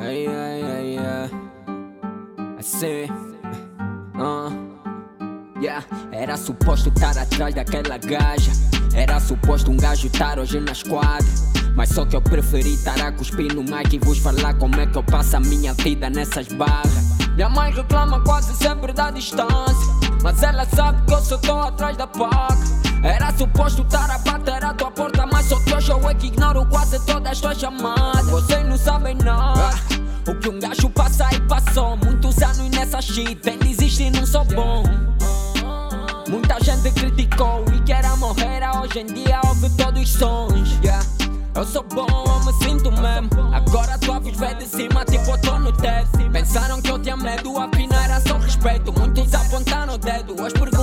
Ay, ay, ay, ay. Assim. Uh. Yeah. Era suposto estar atrás daquela gaja. Era suposto um gajo estar hoje na squad. Mas só que eu preferi estar a cuspir no mic e vos falar como é que eu passo a minha vida nessas barras. Minha mãe reclama quase sempre da distância. Mas ela sabe que eu só tô atrás da paca. Era suposto estar a bater a tua porta, mas só que hoje eu é ignoro quase todas as tuas chamadas. Vocês não sabem nada. O que um gajo passa e passou. Muitos anos nessa shit, ainda existe e não sou bom. Muita gente criticou e que era morrer, hoje em dia ouve todos os sons. Yeah. Eu sou bom, eu me sinto mesmo. Agora tu a vê de cima, tipo eu tô no teto. Pensaram que eu tinha medo, afinal era só respeito. Muitos apontaram o dedo, hoje perguntam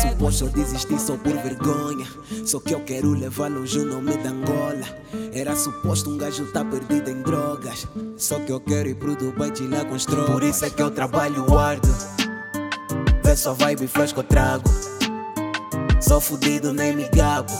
suposto eu desistir só por vergonha. Só que eu quero levar longe o nome da Angola. Era suposto um gajo tá perdido em drogas. Só que eu quero ir pro Dubai de lá com. Por isso é que eu trabalho árduo. Vê só vibe que eu trago. Sou fudido, nem me gabo.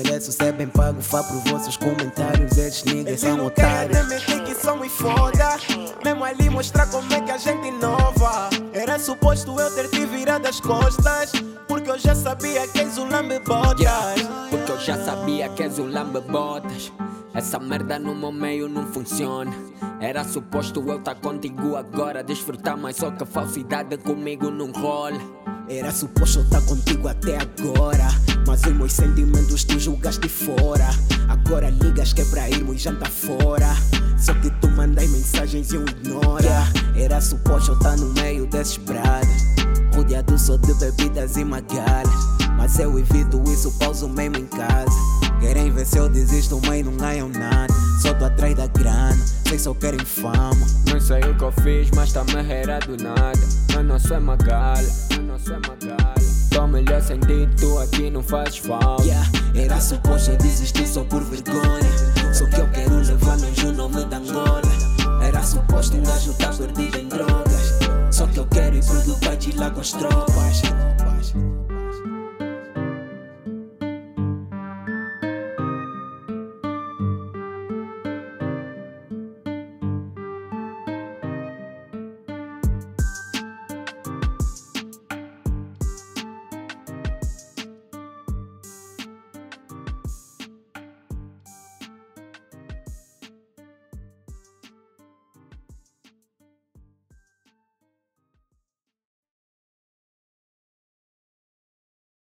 Eu mereço ser bem pago, fá por vossos comentários. Esses niggas são otários. Querem mentir que são muito foda. Mesmo ali mostrar como é que a gente inova. Era suposto eu ter te virado as costas. Porque eu já sabia que és o lambe botas. Yeah, porque eu já sabia que és o lambe-botas. Essa merda no meu meio não funciona. Era suposto eu estar contigo agora, desfrutar, mas só que a falsidade comigo não rola. Era suposto eu estar contigo até agora. Mas os meus sentimentos tu é irmos jantar fora. Só que tu mandas mensagens e eu ignora. Era suposto eu estar no meio desses bradas. Rodeado só de bebidas e magalhas. Mas eu evito isso, pauso mesmo em casa. Querem ver se eu desisto, mas não ganham nada. Só tô atrás da grana, sei só querem fama. Não sei o que eu fiz, mas tá me do nada. Mas não sou magala, mas não sou magala. Tô melhor sem ti, tu aqui não fazes falta. Yeah, era suposto desistir só por vergonha. Só que eu quero levar longe o nome da Angola. Era suposto um gajo tá perdido em drogas. Só que eu quero ir pro Dubai de lá com as tropas.